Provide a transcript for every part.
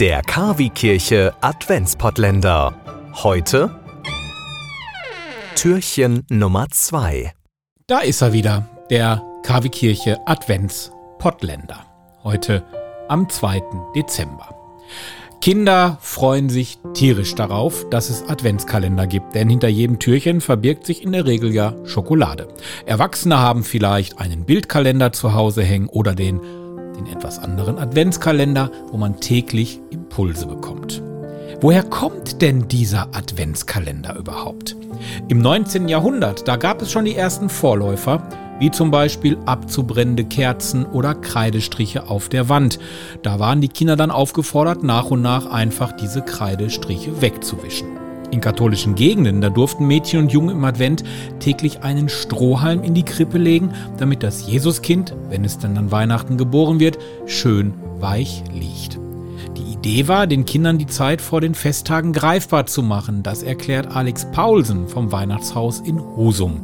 Der Kavi-Kirche Adventspottländer. Heute Türchen Nummer 2. Da ist er wieder, der Kavi-Kirche Adventspottländer. Heute am 2. Dezember. Kinder freuen sich tierisch darauf, dass es Adventskalender gibt, denn hinter jedem Türchen verbirgt sich in der Regel ja Schokolade. Erwachsene haben vielleicht einen Bildkalender zu Hause hängen oder den, den etwas anderen Adventskalender, wo man täglich Impulse bekommt. Woher kommt denn dieser Adventskalender überhaupt? Im 19. Jahrhundert, da gab es schon die ersten Vorläufer, wie zum Beispiel abzubrennende Kerzen oder Kreidestriche auf der Wand. Da waren die Kinder dann aufgefordert, nach und nach einfach diese Kreidestriche wegzuwischen. In katholischen Gegenden, da durften Mädchen und Jungen im Advent täglich einen Strohhalm in die Krippe legen, damit das Jesuskind, wenn es dann an Weihnachten geboren wird, schön weich liegt. Die Idee war, den Kindern die Zeit vor den Festtagen greifbar zu machen. Das erklärt Alex Paulsen vom Weihnachtshaus in Husum.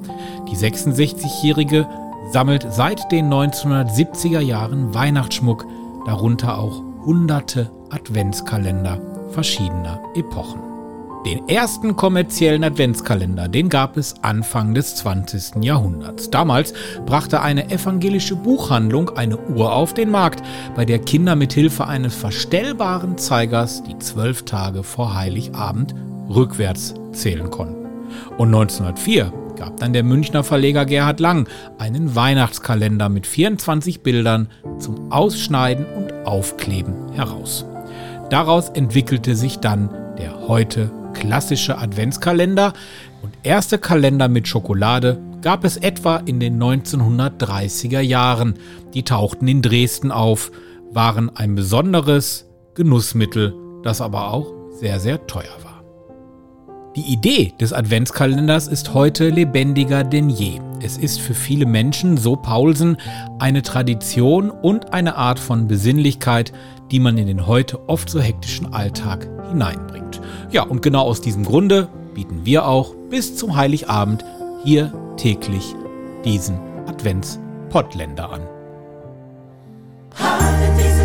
Die 66-Jährige sammelt seit den 1970er Jahren Weihnachtsschmuck, darunter auch hunderte Adventskalender verschiedener Epochen. Den ersten kommerziellen Adventskalender, den gab es Anfang des 20. Jahrhunderts. Damals brachte eine evangelische Buchhandlung eine Uhr auf den Markt, bei der Kinder mit Hilfe eines verstellbaren Zeigers die zwölf Tage vor Heiligabend rückwärts zählen konnten. Und 1904 gab dann der Münchner Verleger Gerhard Lang einen Weihnachtskalender mit 24 Bildern zum Ausschneiden und Aufkleben heraus. Daraus entwickelte sich dann der heute klassische Adventskalender und erste Kalender mit Schokolade gab es etwa in den 1930er Jahren. Die tauchten in Dresden auf, waren ein besonderes Genussmittel, das aber auch sehr, sehr teuer war. Die Idee des Adventskalenders ist heute lebendiger denn je. Es ist für viele Menschen, so Paulsen, eine Tradition und eine Art von Besinnlichkeit, die man in den heute oft so hektischen Alltag hineinbringt. Ja, und genau aus diesem Grunde bieten wir auch bis zum Heiligabend hier täglich diesen Advents-Pottländer an. Holidays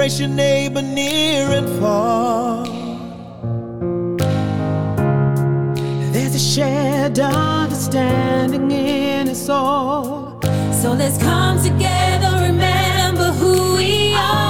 Embrace your neighbor near and far. There's a shared understanding in us all. So let's come together, remember who we are.